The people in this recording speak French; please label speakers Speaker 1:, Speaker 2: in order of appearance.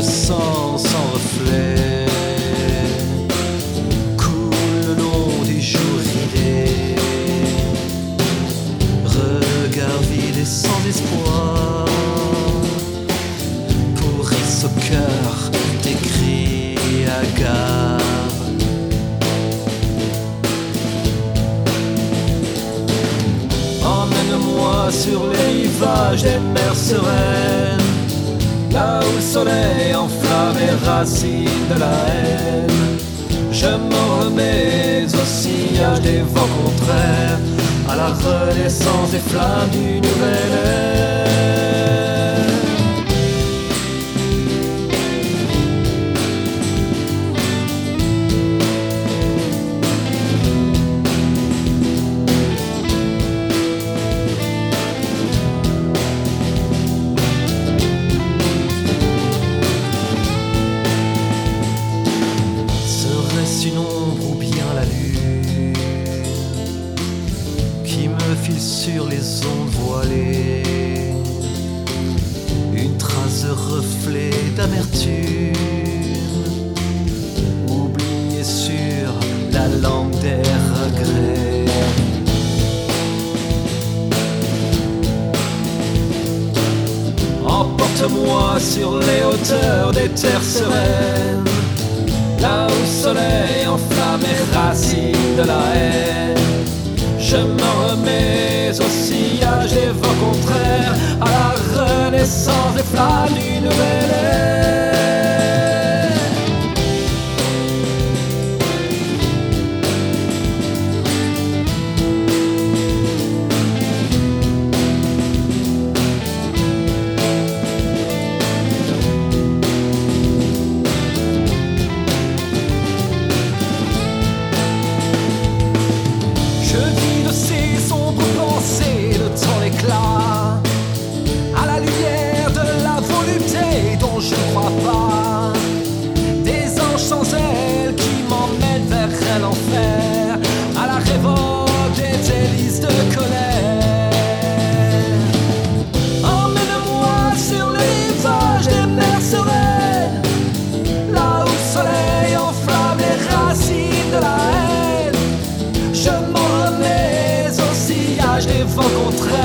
Speaker 1: sang sans reflet coulent le long des jours ridés. Regard vide et sans espoir, pourrissent au cœur des cris hagards. Emmène-moi sur les rivages des mers sereines, là où le soleil enflamme les racines de la haine. Je m'en remets au sillage des vents contraires, à la renaissance des flammes du nouvel ère. Me sur les ondes voilées. Une trace de reflet d'amertume. Oubliée sur la langue des regrets. Emporte-moi sur les hauteurs des terres sereines. Là où le soleil enflamme les racines de la haine. Je m'en remets au sillage des vents contraires À la renaissance des flammes du nouvel Des anges sans ailes qui m'emmènent vers l'enfer, à la révolte des délices de colère. Emmène-moi sur les rivages des mers sereines, là où le soleil enflamme les racines de la haine. Je m'en remets au sillage des vents contraires.